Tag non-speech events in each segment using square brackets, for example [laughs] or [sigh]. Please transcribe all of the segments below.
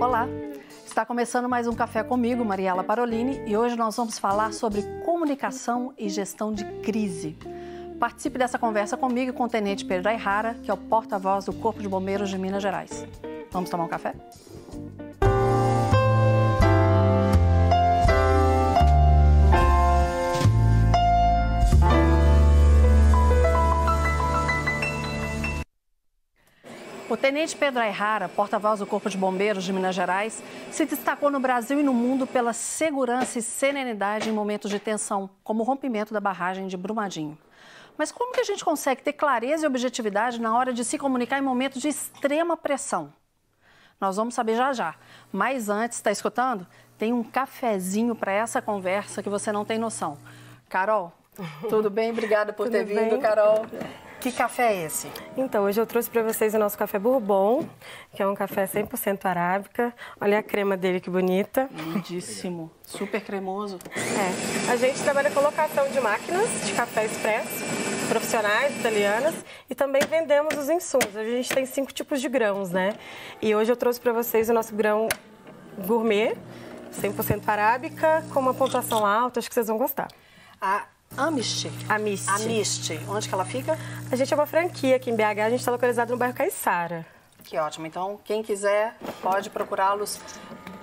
Olá, está começando mais um Café comigo, Mariela Parolini, e hoje nós vamos falar sobre comunicação e gestão de crise. Participe dessa conversa comigo e com o Tenente Pedro Ayrara, que é o porta-voz do Corpo de Bombeiros de Minas Gerais. Vamos tomar um café? O tenente Pedro Ayrara, porta-voz do Corpo de Bombeiros de Minas Gerais, se destacou no Brasil e no mundo pela segurança e serenidade em momentos de tensão, como o rompimento da barragem de Brumadinho. Mas como que a gente consegue ter clareza e objetividade na hora de se comunicar em momentos de extrema pressão? Nós vamos saber já já. Mas antes, está escutando? Tem um cafezinho para essa conversa que você não tem noção. Carol, [laughs] tudo bem? Obrigada por ter vindo, bem? Carol. Que café é esse? Então, hoje eu trouxe para vocês o nosso café Bourbon, que é um café 100% arábica. Olha a crema dele que bonita. Lindíssimo, super cremoso. É. A gente trabalha com locação de máquinas de café expresso, profissionais italianas, e também vendemos os insumos. A gente tem cinco tipos de grãos, né? E hoje eu trouxe para vocês o nosso grão gourmet, 100% arábica, com uma pontuação alta, acho que vocês vão gostar. A Amist. Amist. Amist. Onde que ela fica? A gente é uma franquia aqui em BH, a gente está localizado no bairro Caiçara. Que ótimo. Então, quem quiser pode procurá-los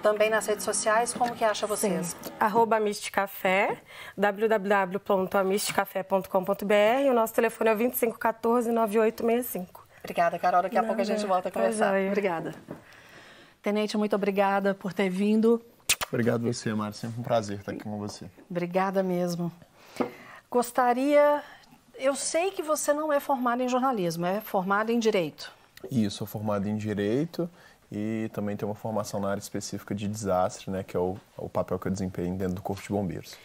também nas redes sociais. Como que acha vocês? Sim. Arroba Café, www.amistcafé.com.br. O nosso telefone é 2514-9865. Obrigada, Carol. Daqui a Não, pouco a gente volta a conversar. Obrigada. Tenente, muito obrigada por ter vindo. Obrigado você, Mari. Sempre um prazer estar aqui com você. Obrigada mesmo. Gostaria. Eu sei que você não é formado em jornalismo, é formado em direito. Isso, sou formado em direito e também tenho uma formação na área específica de desastre, né, que é o, o papel que eu desempenho dentro do Corpo de Bombeiros.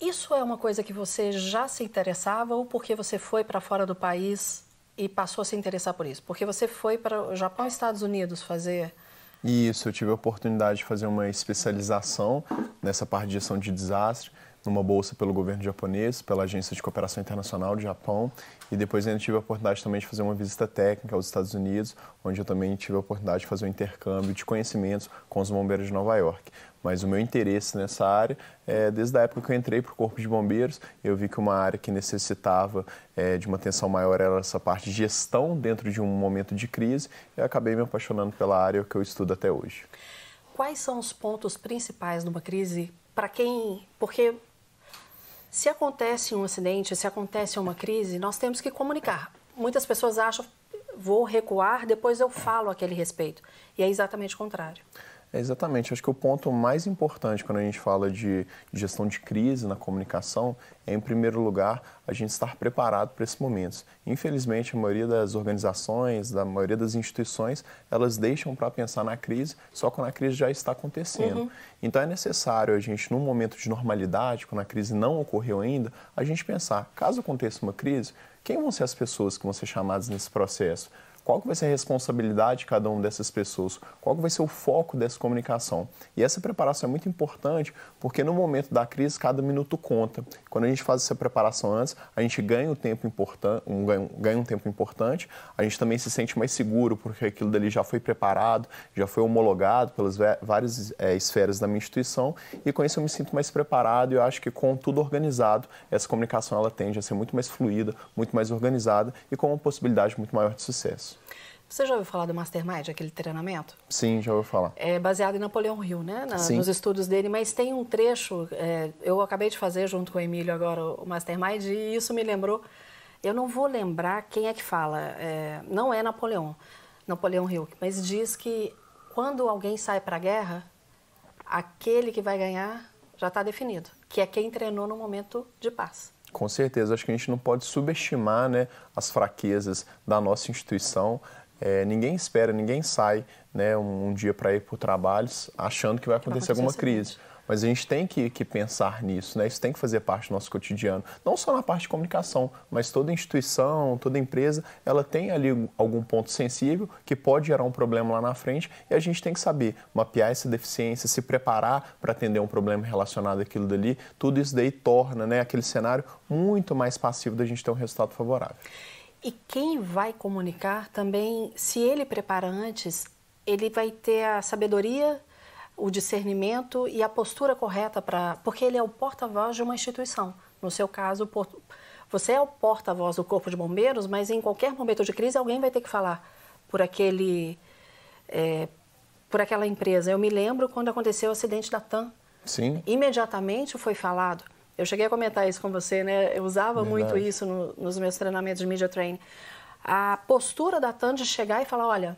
Isso é uma coisa que você já se interessava ou porque você foi para fora do país e passou a se interessar por isso? Porque você foi para o Japão e Estados Unidos fazer isso, eu tive a oportunidade de fazer uma especialização nessa parte de gestão de desastre numa bolsa pelo governo japonês, pela Agência de Cooperação Internacional do Japão, e depois ainda tive a oportunidade também de fazer uma visita técnica aos Estados Unidos, onde eu também tive a oportunidade de fazer um intercâmbio de conhecimentos com os bombeiros de Nova York. Mas o meu interesse nessa área é desde a época que eu entrei para o Corpo de Bombeiros, eu vi que uma área que necessitava é, de uma atenção maior era essa parte de gestão dentro de um momento de crise, e acabei me apaixonando pela área que eu estudo até hoje. Quais são os pontos principais numa crise para quem, porque se acontece um acidente, se acontece uma crise, nós temos que comunicar. Muitas pessoas acham, vou recuar, depois eu falo aquele respeito. E é exatamente o contrário. É exatamente. Acho que o ponto mais importante quando a gente fala de gestão de crise na comunicação é, em primeiro lugar, a gente estar preparado para esses momentos. Infelizmente, a maioria das organizações, da maioria das instituições, elas deixam para pensar na crise só quando a crise já está acontecendo. Uhum. Então, é necessário a gente, num momento de normalidade, quando a crise não ocorreu ainda, a gente pensar, caso aconteça uma crise, quem vão ser as pessoas que vão ser chamadas nesse processo? Qual que vai ser a responsabilidade de cada uma dessas pessoas, qual que vai ser o foco dessa comunicação. E essa preparação é muito importante porque no momento da crise cada minuto conta. Quando a gente faz essa preparação antes, a gente ganha um tempo importante, um, ganha um tempo importante, a gente também se sente mais seguro porque aquilo dali já foi preparado, já foi homologado pelas várias é, esferas da minha instituição e com isso eu me sinto mais preparado e eu acho que com tudo organizado, essa comunicação ela tende a ser muito mais fluida, muito mais organizada e com uma possibilidade muito maior de sucesso. Você já ouviu falar do Mastermind, aquele treinamento? Sim, já ouviu falar. É baseado em Napoleão Hill, né? Na, nos estudos dele, mas tem um trecho, é, eu acabei de fazer junto com o Emílio agora o Mastermind, e isso me lembrou. Eu não vou lembrar quem é que fala, é, não é Napoleão, Napoleão Hill, mas diz que quando alguém sai para a guerra, aquele que vai ganhar já está definido, que é quem treinou no momento de paz. Com certeza, acho que a gente não pode subestimar né, as fraquezas da nossa instituição. É, ninguém espera, ninguém sai né, um, um dia para ir para o trabalho achando que vai acontecer, vai acontecer alguma crise. Mas a gente tem que, que, pensar nisso, né? Isso tem que fazer parte do nosso cotidiano. Não só na parte de comunicação, mas toda instituição, toda empresa, ela tem ali algum ponto sensível que pode gerar um problema lá na frente e a gente tem que saber mapear essa deficiência, se preparar para atender um problema relacionado àquilo dali. Tudo isso daí torna né, aquele cenário muito mais passivo da gente ter um resultado favorável. E quem vai comunicar também, se ele prepara antes, ele vai ter a sabedoria, o discernimento e a postura correta para. Porque ele é o porta-voz de uma instituição. No seu caso, você é o porta-voz do Corpo de Bombeiros, mas em qualquer momento de crise alguém vai ter que falar por aquele. É, por aquela empresa. Eu me lembro quando aconteceu o acidente da TAM. Sim. Imediatamente foi falado. Eu cheguei a comentar isso com você, né? Eu usava Verdade. muito isso no, nos meus treinamentos de media training. A postura da TAM de chegar e falar, olha,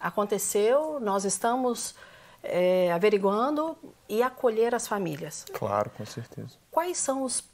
aconteceu, nós estamos é, averiguando e acolher as famílias. Claro, com certeza. Quais são os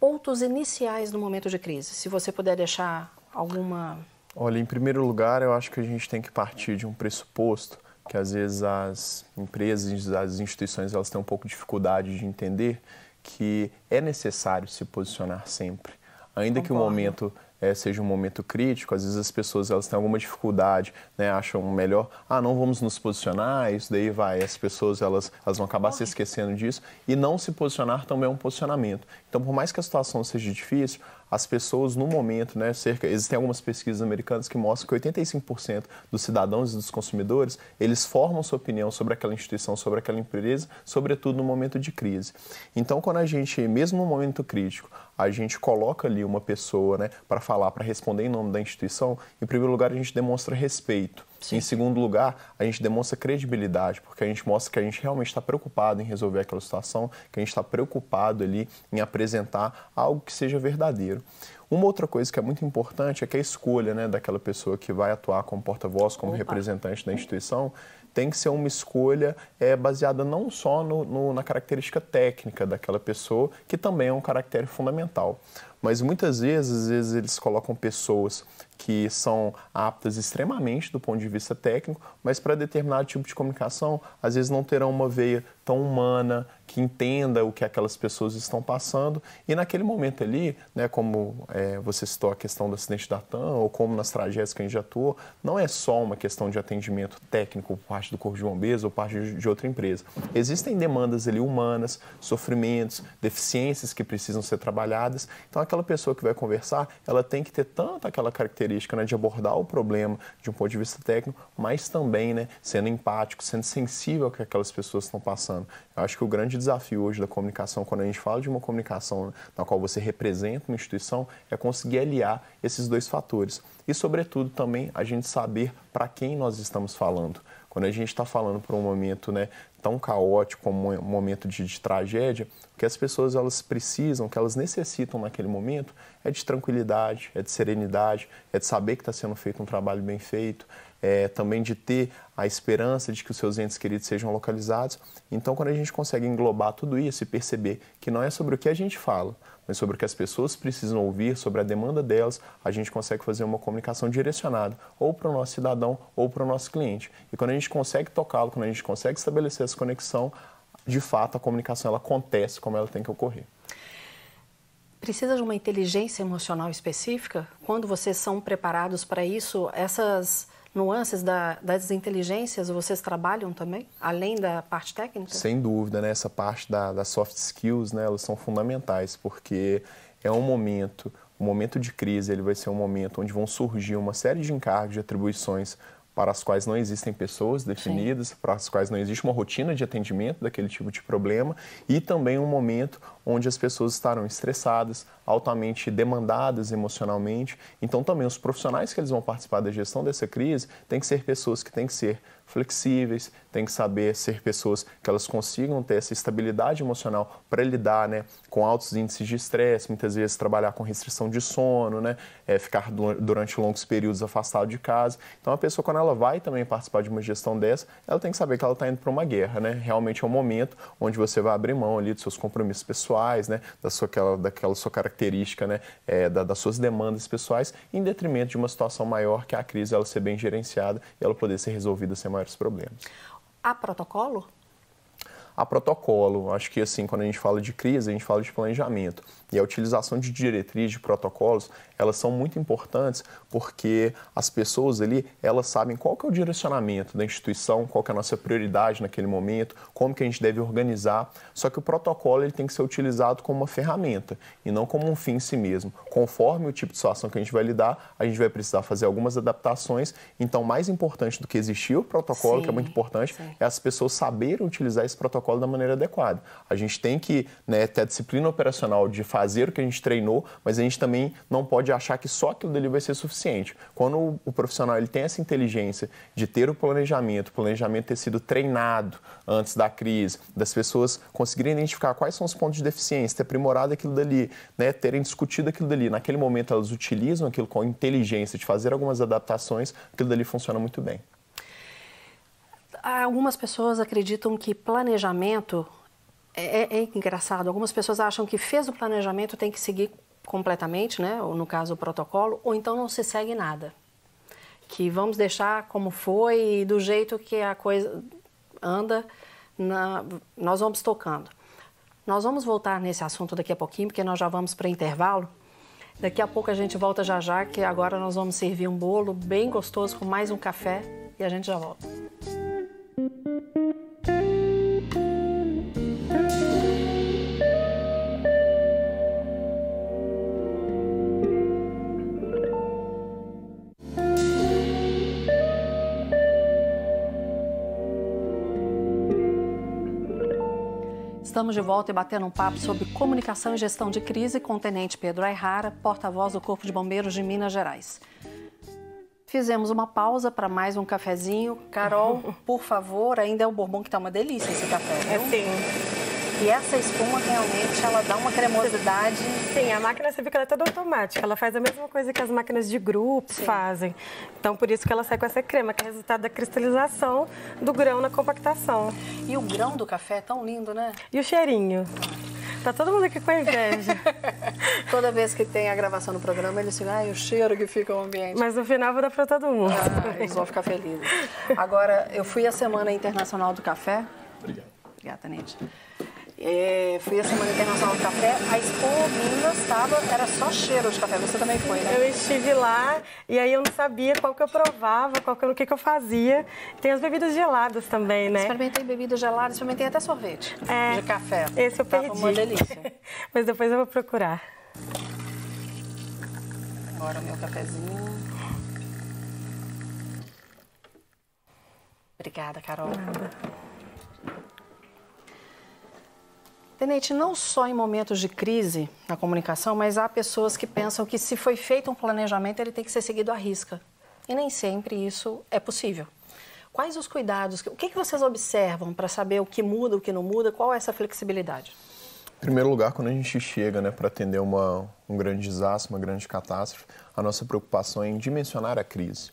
pontos iniciais no momento de crise? Se você puder deixar alguma. Olha, em primeiro lugar, eu acho que a gente tem que partir de um pressuposto que às vezes as empresas, as instituições, elas têm um pouco de dificuldade de entender que é necessário se posicionar sempre. Ainda Concordo. que o momento é, seja um momento crítico, às vezes as pessoas elas têm alguma dificuldade, né, acham melhor, ah, não vamos nos posicionar, isso daí vai, as pessoas elas, elas vão acabar se esquecendo disso, e não se posicionar também é um posicionamento. Então, por mais que a situação seja difícil, as pessoas no momento, né, cerca, existem algumas pesquisas americanas que mostram que 85% dos cidadãos e dos consumidores, eles formam sua opinião sobre aquela instituição, sobre aquela empresa, sobretudo no momento de crise. Então, quando a gente, mesmo no momento crítico, a gente coloca ali uma pessoa, né, para falar, para responder em nome da instituição, em primeiro lugar a gente demonstra respeito. Sim. Em segundo lugar, a gente demonstra credibilidade, porque a gente mostra que a gente realmente está preocupado em resolver aquela situação, que a gente está preocupado ali em apresentar algo que seja verdadeiro. Uma outra coisa que é muito importante é que a escolha né, daquela pessoa que vai atuar como porta-voz, como Opa. representante da instituição, tem que ser uma escolha é, baseada não só no, no, na característica técnica daquela pessoa, que também é um caractere fundamental. Mas muitas vezes, às vezes eles colocam pessoas que são aptas extremamente do ponto de vista técnico, mas para determinado tipo de comunicação, às vezes não terão uma veia tão humana, que entenda o que aquelas pessoas estão passando. E naquele momento ali, né, como é, você citou a questão do acidente da TAM, ou como nas tragédias que a gente atuou, não é só uma questão de atendimento técnico por parte do Corpo de Bombeiros ou parte de outra empresa. Existem demandas ali humanas, sofrimentos, deficiências que precisam ser trabalhadas. Então, aquela pessoa que vai conversar, ela tem que ter tanto aquela característica né, de abordar o problema de um ponto de vista técnico, mas também né, sendo empático, sendo sensível ao que aquelas pessoas estão passando. Eu acho que o grande desafio hoje da comunicação, quando a gente fala de uma comunicação na qual você representa uma instituição, é conseguir aliar esses dois fatores. E, sobretudo, também a gente saber para quem nós estamos falando. Quando a gente está falando para um momento né, tão caótico como um momento de, de tragédia, o que as pessoas elas precisam, que elas necessitam naquele momento, é de tranquilidade, é de serenidade, é de saber que está sendo feito um trabalho bem feito, é, também de ter a esperança de que os seus entes queridos sejam localizados. Então, quando a gente consegue englobar tudo isso e perceber que não é sobre o que a gente fala, mas sobre o que as pessoas precisam ouvir, sobre a demanda delas, a gente consegue fazer uma comunicação direcionada ou para o nosso cidadão ou para o nosso cliente. E quando a gente consegue tocá-lo, quando a gente consegue estabelecer essa conexão, de fato a comunicação ela acontece como ela tem que ocorrer. Precisa de uma inteligência emocional específica? Quando vocês são preparados para isso, essas nuances da, das inteligências vocês trabalham também, além da parte técnica? Sem dúvida, né? Essa parte da, das soft skills, né? Elas são fundamentais, porque é um momento, um momento de crise, ele vai ser um momento onde vão surgir uma série de encargos, de atribuições para as quais não existem pessoas definidas, Sim. para as quais não existe uma rotina de atendimento daquele tipo de problema e também um momento onde as pessoas estarão estressadas, altamente demandadas emocionalmente. Então também os profissionais que eles vão participar da gestão dessa crise têm que ser pessoas que têm que ser flexíveis, têm que saber ser pessoas que elas consigam ter essa estabilidade emocional para lidar né, com altos índices de estresse, muitas vezes trabalhar com restrição de sono, né, é, ficar durante longos períodos afastado de casa. Então a pessoa, quando ela vai também participar de uma gestão dessa, ela tem que saber que ela está indo para uma guerra. Né? Realmente é um momento onde você vai abrir mão ali dos seus compromissos pessoais, né, da sua, aquela, daquela sua característica, né, é, da, das suas demandas pessoais, em detrimento de uma situação maior que é a crise ela ser bem gerenciada e ela poder ser resolvida sem maiores problemas. Há protocolo? a protocolo. Acho que assim, quando a gente fala de crise, a gente fala de planejamento. E a utilização de diretrizes, de protocolos, elas são muito importantes porque as pessoas ali, elas sabem qual que é o direcionamento da instituição, qual que é a nossa prioridade naquele momento, como que a gente deve organizar. Só que o protocolo ele tem que ser utilizado como uma ferramenta e não como um fim em si mesmo. Conforme o tipo de situação que a gente vai lidar, a gente vai precisar fazer algumas adaptações. Então, mais importante do que existir o protocolo, sim, que é muito importante, sim. é as pessoas saberem utilizar esse protocolo da maneira adequada. A gente tem que né, ter a disciplina operacional de fazer o que a gente treinou, mas a gente também não pode achar que só aquilo dali vai ser suficiente. Quando o, profissional ele tem essa inteligência de ter o planejamento, o planejamento ter sido treinado antes da crise, das pessoas conseguirem identificar quais são os pontos de deficiência, ter aprimorado aquilo dali, né, terem discutido aquilo dali. Naquele momento elas utilizam aquilo com inteligência de fazer algumas adaptações, aquilo dali funciona muito bem. Algumas pessoas acreditam que planejamento é, é, é, engraçado. Algumas pessoas acham que fez o planejamento tem que seguir completamente, né? Ou no caso o protocolo, ou então não se segue nada. Que vamos deixar como foi do jeito que a coisa anda, na, nós vamos tocando. Nós vamos voltar nesse assunto daqui a pouquinho, porque nós já vamos para intervalo. Daqui a pouco a gente volta já já, que agora nós vamos servir um bolo bem gostoso com mais um café e a gente já volta. Estamos de volta e batendo um papo sobre comunicação e gestão de crise com o Tenente Pedro Ayrara, porta-voz do Corpo de Bombeiros de Minas Gerais. Fizemos uma pausa para mais um cafezinho. Carol, [laughs] por favor, ainda é o bourbon que está uma delícia esse café, viu? É sim. E essa espuma realmente ela dá uma cremosidade. Sim, a máquina você vê que ela é toda automática. Ela faz a mesma coisa que as máquinas de grupo Sim. fazem. Então por isso que ela sai com essa crema, que é resultado da cristalização do grão na compactação. E o grão do café é tão lindo, né? E o cheirinho. Tá todo mundo aqui com inveja. [laughs] Toda vez que tem a gravação no programa, eles ficam, ai, o cheiro que fica o ambiente. Mas no final vou dar pra todo mundo. Ah, eles vão ficar felizes. Agora, eu fui à Semana Internacional do Café. Obrigado. Obrigada, Tenente. É, fui a Semana Internacional do Café, a Expo Minas estava, era só cheiro de café, você também foi, né? Eu estive lá e aí eu não sabia qual que eu provava, qual que, o que, que eu fazia. Tem as bebidas geladas também, né? Experimentei bebidas geladas, experimentei até sorvete é, de café. Esse eu perdi. uma delícia. [laughs] Mas depois eu vou procurar. Agora meu cafezinho. Obrigada, Carol. Nada. Tenente, não só em momentos de crise na comunicação, mas há pessoas que pensam que se foi feito um planejamento, ele tem que ser seguido à risca. E nem sempre isso é possível. Quais os cuidados? O que, vocês observam para saber o que muda, o que não muda? Qual é essa flexibilidade? Em primeiro lugar, quando a gente chega né, para atender uma, um grande desastre, uma grande catástrofe, a nossa preocupação é em dimensionar a crise.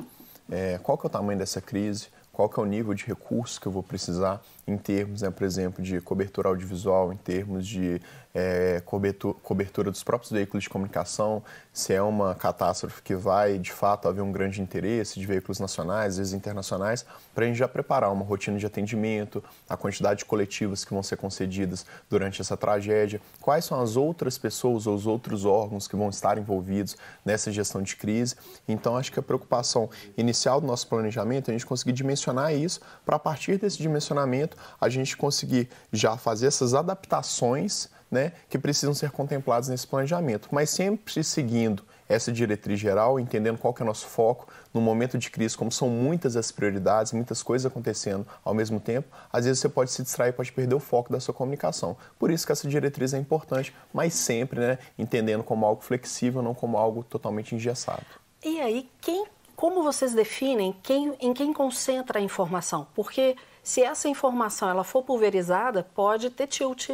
É, qual que é o tamanho dessa crise? Qual que é o nível de recursos que eu vou precisar? em termos, né, por exemplo, de cobertura audiovisual, em termos de é, cobertura, cobertura, dos próprios veículos de comunicação, se é uma catástrofe que vai, de fato, haver um grande interesse de veículos nacionais, às vezes internacionais, para a gente já preparar uma rotina de atendimento, a quantidade de coletivas que vão ser concedidas durante essa tragédia, quais são as outras pessoas ou os outros órgãos que vão estar envolvidos nessa gestão de crise. Então, acho que a preocupação inicial do nosso planejamento é a gente conseguir dimensionar isso, para a partir desse dimensionamento, a gente conseguir já fazer essas adaptações né, que precisam ser contempladas nesse planejamento, mas sempre seguindo essa diretriz geral, entendendo qual que é o nosso foco no momento de crise, como são muitas as prioridades, muitas coisas acontecendo ao mesmo tempo, às vezes você pode se distrair, pode perder o foco da sua comunicação. Por isso que essa diretriz é importante, mas sempre né, entendendo como algo flexível, não como algo totalmente engessado. E aí, quem, como vocês definem quem, em quem concentra a informação? Porque se essa informação ela for pulverizada, pode ter tilt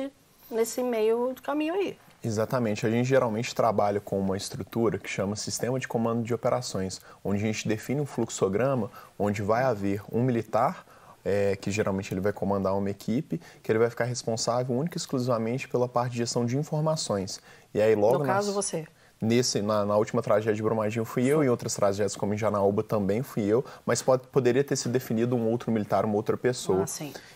nesse meio do caminho aí. Exatamente. A gente geralmente trabalha com uma estrutura que chama Sistema de Comando de Operações, onde a gente define um fluxograma onde vai haver um militar, é, que geralmente ele vai comandar uma equipe, que ele vai ficar responsável única e exclusivamente pela parte de gestão de informações. E aí logo... No caso, você nesse, na, na, última tragédia de Brumadinho fui eu, em outras tragédias como em Janaúba também fui eu, mas pode, poderia ter sido definido um outro militar, uma outra pessoa. Ah,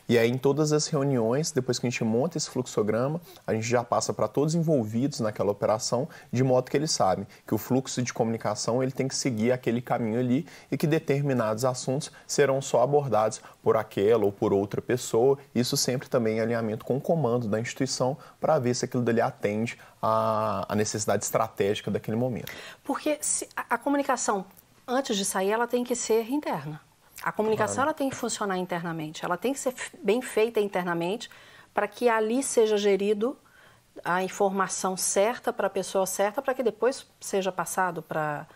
e aí em todas as reuniões, depois que a gente monta esse fluxograma, a gente já passa para todos envolvidos naquela operação, de modo que eles sabem que o fluxo de comunicação ele tem que seguir aquele caminho ali e que determinados assuntos serão só abordados por aquela ou por outra pessoa. Isso sempre também em alinhamento com o comando da instituição para ver se aquilo dali atende à, à necessidade estratégica daquele momento. Porque a, a comunicação, antes de sair, ela tem que ser interna. A comunicação claro. ela tem que funcionar internamente, ela tem que ser bem feita internamente para que ali seja gerido a informação certa para a pessoa certa, para que depois seja passado para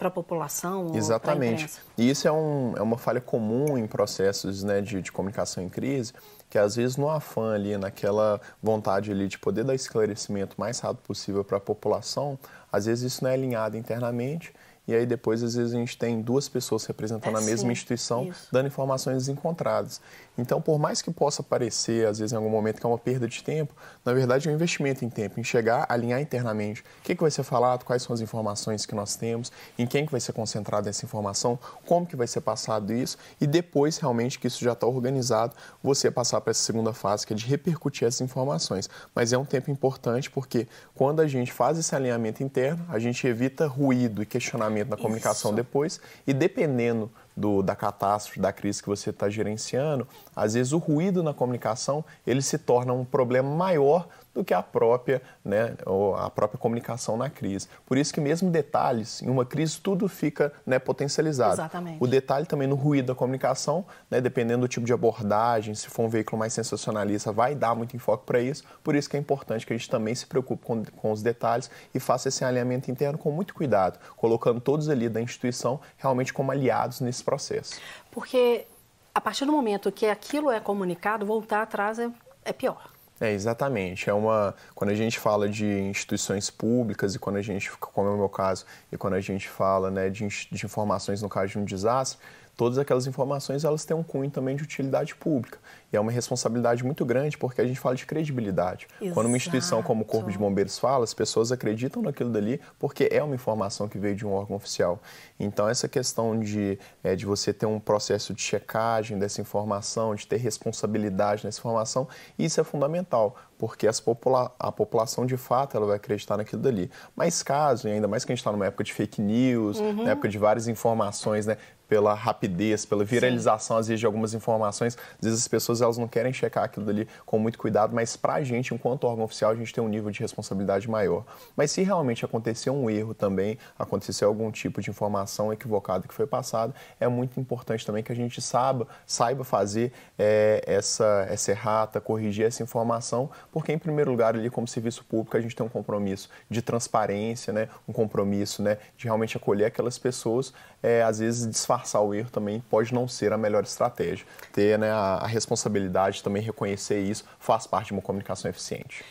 para a população? Exatamente. E isso é, um, é, uma falha comum em processos né, de, de, comunicação em crise, que às vezes no afã ali, naquela vontade ali de poder dar esclarecimento mais rápido possível para a população, às vezes isso não é alinhado internamente e aí depois às vezes a gente tem duas pessoas representando é, a mesma sim, instituição isso. dando informações desencontradas. Então, por mais que possa parecer, às vezes, em algum momento, que é uma perda de tempo, na verdade é um investimento em tempo, em chegar, alinhar internamente o que, que vai ser falado, quais são as informações que nós temos, em quem que vai ser concentrada essa informação, como que vai ser passado isso, e depois, realmente, que isso já está organizado, você passar para essa segunda fase, que é de repercutir essas informações. Mas é um tempo importante porque quando a gente faz esse alinhamento interno, a gente evita ruído e questionamento na comunicação isso. depois, e dependendo do, da catástrofe, da crise que você está gerenciando, às vezes o ruído na comunicação ele se torna um problema maior do que a própria, né, a própria comunicação na crise. Por isso que mesmo detalhes, em uma crise tudo fica né, potencializado. Exatamente. O detalhe também no ruído da comunicação, né, dependendo do tipo de abordagem, se for um veículo mais sensacionalista, vai dar muito enfoque para isso. Por isso que é importante que a gente também se preocupe com, com os detalhes e faça esse alinhamento interno com muito cuidado, colocando todos ali da instituição realmente como aliados nesse processo. Porque a partir do momento que aquilo é comunicado, voltar atrás é, é pior. É, exatamente. É uma, quando a gente fala de instituições públicas e quando a gente, como é o meu caso, e quando a gente fala né, de, de informações no caso de um desastre, todas aquelas informações elas têm um cunho também de utilidade pública. E é uma responsabilidade muito grande porque a gente fala de credibilidade. Exato. Quando uma instituição como o Corpo de Bombeiros fala, as pessoas acreditam naquilo dali porque é uma informação que veio de um órgão oficial. Então, essa questão de, é, de você ter um processo de checagem dessa informação, de ter responsabilidade nessa informação, isso é fundamental, porque as popula a população de fato ela vai acreditar naquilo dali. Mas caso, e ainda mais que a gente está numa época de fake news, uhum. na época de várias informações, né, pela rapidez, pela viralização, Sim. às vezes, de algumas informações. Às vezes as pessoas elas não querem checar aquilo ali com muito cuidado, mas para a gente, enquanto órgão oficial, a gente tem um nível de responsabilidade maior. Mas se realmente acontecer um erro também, acontecer algum tipo de informação equivocada que foi passada, é muito importante também que a gente saiba, saiba fazer é, essa, essa errata, corrigir essa informação, porque, em primeiro lugar, ali como serviço público, a gente tem um compromisso de transparência, né? um compromisso né? de realmente acolher aquelas pessoas, é, às vezes disfarçar disfarçar o erro também pode não ser a melhor estratégia. Ter né, a, a responsabilidade também reconhecer isso faz parte de uma comunicação eficiente.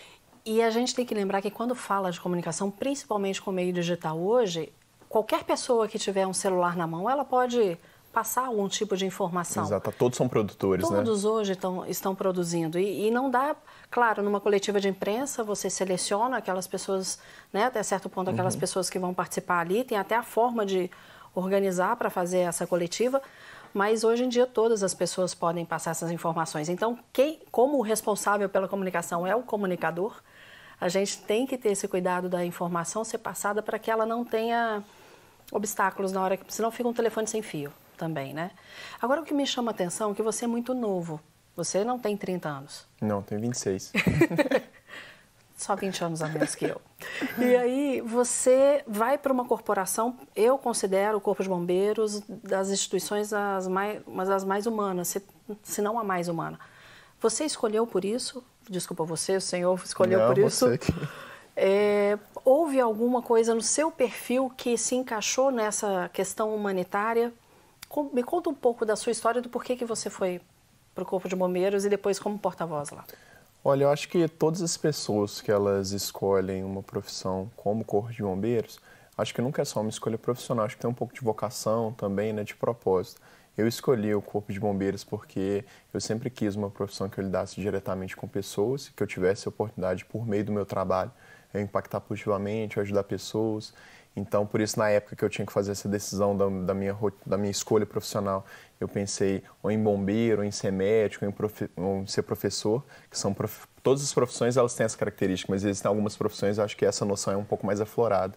E a gente tem que lembrar que quando fala de comunicação, principalmente com o meio digital hoje, qualquer pessoa que tiver um celular na mão, ela pode passar algum tipo de informação. Exato, todos são produtores, todos né? Todos hoje estão, estão produzindo. E, e, não dá, claro, numa coletiva de imprensa, você seleciona aquelas pessoas, né, até certo ponto, aquelas uhum. pessoas que vão participar ali, tem até a forma de organizar para fazer essa coletiva, mas hoje em dia todas as pessoas podem passar essas informações. Então, quem, como o responsável pela comunicação é o comunicador, a gente tem que ter esse cuidado da informação ser passada para que ela não tenha obstáculos na hora que, senão fica um telefone sem fio também, né? Agora o que me chama a atenção é que você é muito novo. Você não tem 30 anos. Não, tenho 26. [laughs] só 20 anos a menos que eu. E aí você vai para uma corporação, eu considero o Corpo de Bombeiros das instituições as mais, uma das mais humanas, se, se não a mais humana. Você escolheu por isso? Desculpa você, o senhor escolheu não, por isso? Você que... É, houve alguma coisa no seu perfil que se encaixou nessa questão humanitária? Me conta um pouco da sua história, do porquê que você foi para o Corpo de Bombeiros e depois como porta-voz lá. Olha, eu acho que todas as pessoas que elas escolhem uma profissão como corpo de bombeiros, acho que nunca é só uma escolha profissional, acho que tem um pouco de vocação também, né, de propósito. Eu escolhi o corpo de bombeiros porque eu sempre quis uma profissão que eu lidasse diretamente com pessoas, que eu tivesse a oportunidade por meio do meu trabalho eu impactar positivamente, eu ajudar pessoas. Então, por isso, na época que eu tinha que fazer essa decisão da, da minha, da minha escolha profissional, eu pensei ou em bombeiro, ou em ser médico, ou em, profe, ou em ser professor, que são prof, todas as profissões elas têm essa característica, mas existem algumas profissões, eu acho que essa noção é um pouco mais aflorada.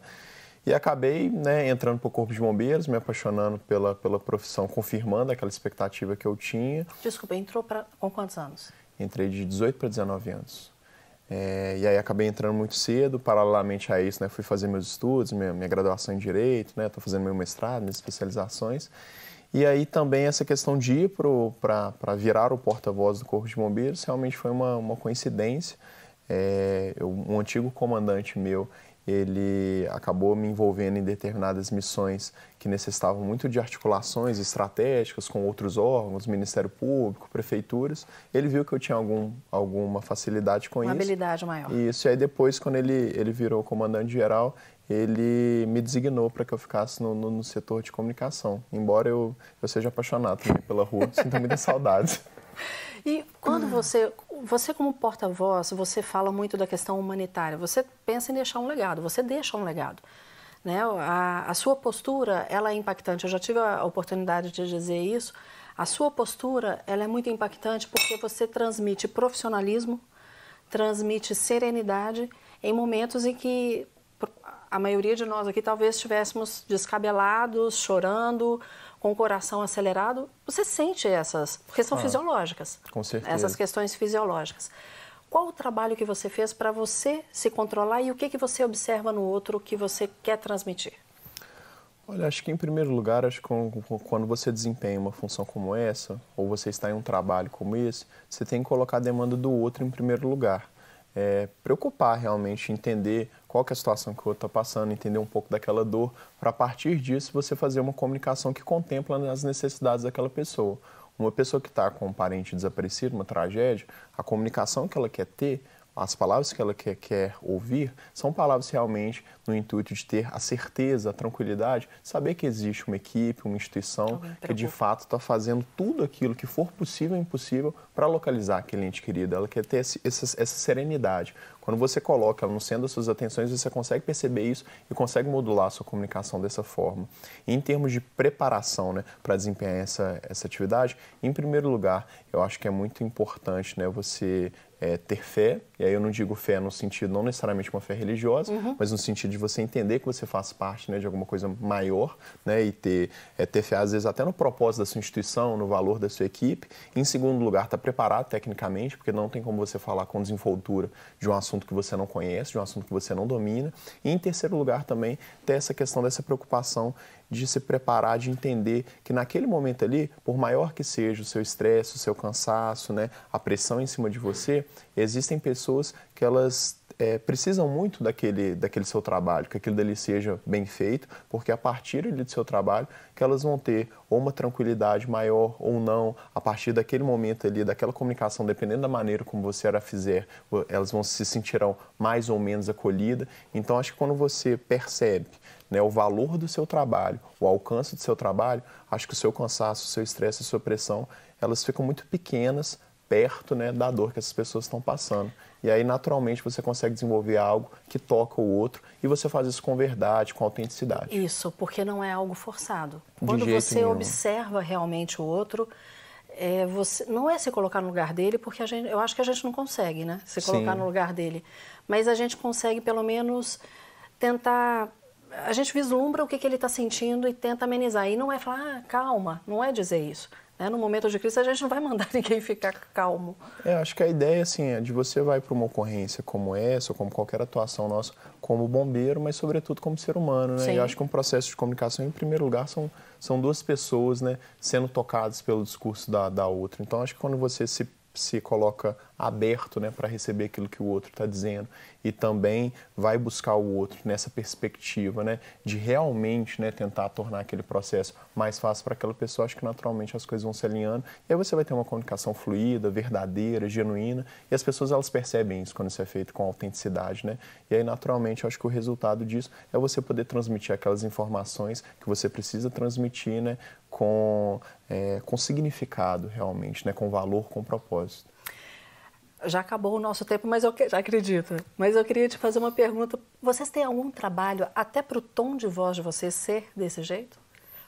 E acabei né, entrando para o Corpo de Bombeiros, me apaixonando pela, pela profissão, confirmando aquela expectativa que eu tinha. Desculpa, entrou pra, com quantos anos? Entrei de 18 para 19 anos. É, e aí acabei entrando muito cedo, paralelamente a isso, né, fui fazer meus estudos, minha, minha graduação em Direito, estou né, fazendo meu mestrado, minhas especializações. E aí também essa questão de ir para virar o porta-voz do Corpo de Bombeiros realmente foi uma, uma coincidência. É, eu, um antigo comandante meu, ele acabou me envolvendo em determinadas missões que necessitavam muito de articulações estratégicas com outros órgãos, Ministério Público, prefeituras. Ele viu que eu tinha algum, alguma facilidade com Uma isso. Uma habilidade maior. Isso, e aí depois, quando ele, ele virou comandante-geral, ele me designou para que eu ficasse no, no, no, setor de comunicação. Embora eu, eu seja apaixonado pela rua, [laughs] sinto muita saudade. [laughs] E quando você, você como porta-voz, você fala muito da questão humanitária, você pensa em deixar um legado, você deixa um legado. Né? A, a sua postura, ela é impactante. Eu já tive a oportunidade de dizer isso. A sua postura, ela é muito impactante porque você transmite profissionalismo, transmite serenidade em momentos em que a maioria de nós aqui talvez estivéssemos descabelados, chorando, com o coração acelerado, você sente essas, porque são ah, fisiológicas. Com certeza. Essas questões fisiológicas. Qual o trabalho que você fez para você se controlar e o que, que você observa no outro que você quer transmitir? Olha, acho que em primeiro lugar, acho que quando você desempenha uma função como essa, ou você está em um trabalho como esse, você tem que colocar a demanda do outro em primeiro lugar é, preocupar realmente, entender qual é a situação que o outro está passando, entender um pouco daquela dor, para a partir disso você fazer uma comunicação que contempla as necessidades daquela pessoa. Uma pessoa que está com um parente desaparecido, uma tragédia, a comunicação que ela quer ter as palavras que ela quer, quer, ouvir são palavras realmente no intuito de ter a certeza, a tranquilidade, saber que existe uma equipe, uma instituição que de fato está fazendo tudo aquilo que for possível e impossível para localizar aquele ente querido. Ela quer ter esse, essa, essa serenidade. Quando você coloca ela no centro das suas atenções, você consegue perceber isso e consegue modular a sua comunicação dessa forma. E em termos de preparação né, para desempenhar essa, essa atividade, em primeiro lugar, eu acho que é muito importante né, você é, ter fé, e aí eu não digo fé no sentido, não necessariamente uma fé religiosa, uhum. mas no sentido de você entender que você faz parte né, de alguma coisa maior, né, e ter, é, ter fé, às vezes, até no propósito da sua instituição, no valor da sua equipe. Em segundo lugar, estar tá preparado tecnicamente, porque não tem como você falar com desenvoltura de um assunto que você não conhece, de um assunto que você não domina. E em terceiro lugar, também, ter essa questão dessa preocupação de se preparar, de entender que naquele momento ali, por maior que seja o seu estresse, o seu cansaço, né, a pressão em cima de você, existem pessoas que elas é, precisam muito daquele, daquele seu trabalho, que aquilo dali seja bem feito, porque a partir do seu trabalho que elas vão ter ou uma tranquilidade maior ou não, a partir daquele momento ali, daquela comunicação, dependendo da maneira como você a fizer, elas vão se sentirão mais ou menos acolhidas. Então, acho que quando você percebe né, o valor do seu trabalho, o alcance do seu trabalho, acho que o seu cansaço, o seu estresse, a sua pressão, elas ficam muito pequenas perto né, da dor que essas pessoas estão passando. E aí, naturalmente, você consegue desenvolver algo que toca o outro e você faz isso com verdade, com autenticidade. Isso, porque não é algo forçado. Quando você nenhum. observa realmente o outro, é, você, não é se colocar no lugar dele, porque a gente, eu acho que a gente não consegue, né? Se colocar Sim. no lugar dele. Mas a gente consegue, pelo menos, tentar a gente vislumbra o que, que ele está sentindo e tenta amenizar. E não é falar, ah, calma, não é dizer isso. Né? No momento de crise, a gente não vai mandar [laughs] ninguém ficar calmo. É, acho que a ideia assim, é de você vai para uma ocorrência como essa, ou como qualquer atuação nossa, como bombeiro, mas sobretudo como ser humano. Né? E acho que um processo de comunicação, em primeiro lugar, são, são duas pessoas né, sendo tocadas pelo discurso da, da outra. Então, acho que quando você se se coloca aberto né, para receber aquilo que o outro está dizendo e também vai buscar o outro nessa perspectiva né, de realmente né, tentar tornar aquele processo mais fácil para aquela pessoa, acho que naturalmente as coisas vão se alinhando e aí você vai ter uma comunicação fluida, verdadeira, genuína e as pessoas elas percebem isso quando isso é feito com autenticidade. Né? E aí naturalmente acho que o resultado disso é você poder transmitir aquelas informações que você precisa transmitir né, com, é, com significado realmente, né, com valor, com propósito. Já acabou o nosso tempo, mas eu já acredito. Mas eu queria te fazer uma pergunta. Vocês têm algum trabalho até para o tom de voz de vocês ser desse jeito?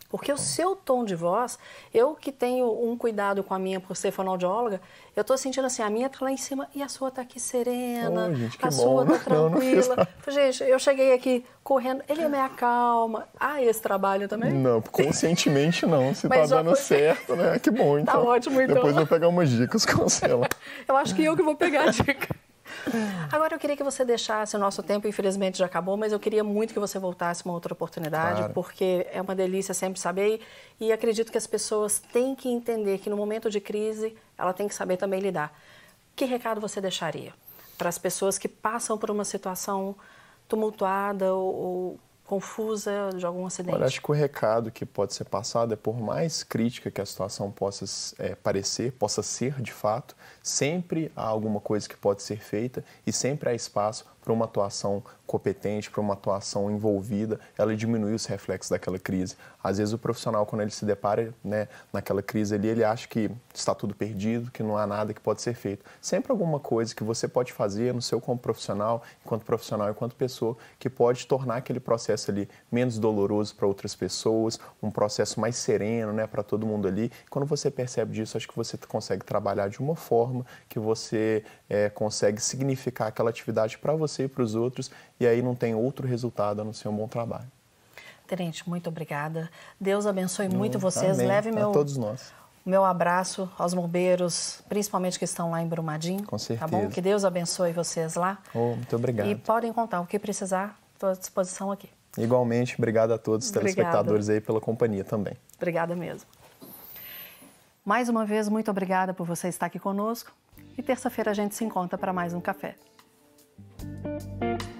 Porque o seu tom de voz, eu que tenho um cuidado com a minha por ser fonoaudióloga, eu estou sentindo assim, a minha está lá em cima e a sua está aqui serena, oh, gente, a sua está tranquila. Não, não gente, eu cheguei aqui correndo, ele me acalma. Ah, esse trabalho também? Não, conscientemente não. Se está dando certo, né? Que bom, [laughs] tá então. Tá ótimo, então. Depois eu vou pegar umas dicas com ela. [laughs] eu acho que eu que vou pegar a dica. Agora eu queria que você deixasse, o nosso tempo infelizmente já acabou, mas eu queria muito que você voltasse uma outra oportunidade, claro. porque é uma delícia sempre saber e acredito que as pessoas têm que entender que no momento de crise ela tem que saber também lidar. Que recado você deixaria para as pessoas que passam por uma situação tumultuada ou, ou confusa de algum acidente? Olha, acho que o recado que pode ser passado é por mais crítica que a situação possa é, parecer, possa ser de fato, sempre há alguma coisa que pode ser feita e sempre há espaço para uma atuação competente, para uma atuação envolvida, ela diminui os reflexos daquela crise. Às vezes o profissional, quando ele se depara né, naquela crise ali, ele acha que está tudo perdido, que não há nada que pode ser feito. Sempre alguma coisa que você pode fazer no seu como profissional, enquanto profissional, enquanto pessoa, que pode tornar aquele processo ali menos doloroso para outras pessoas, um processo mais sereno né, para todo mundo ali. Quando você percebe disso, acho que você consegue trabalhar de uma forma que você é, consegue significar aquela atividade para você você e para os outros, e aí não tem outro resultado a não ser um bom trabalho. Tenente, muito obrigada. Deus abençoe muito vocês. Amém. Leve meu, a todos nós. meu abraço aos bombeiros, principalmente que estão lá em Brumadinho. Com certeza. Tá bom? Que Deus abençoe vocês lá. Oh, muito obrigado. E podem contar o que precisar, estou à disposição aqui. Igualmente, obrigado a todos os telespectadores aí pela companhia também. Obrigada mesmo. Mais uma vez, muito obrigada por você estar aqui conosco. E terça-feira a gente se encontra para mais um café. Thank you.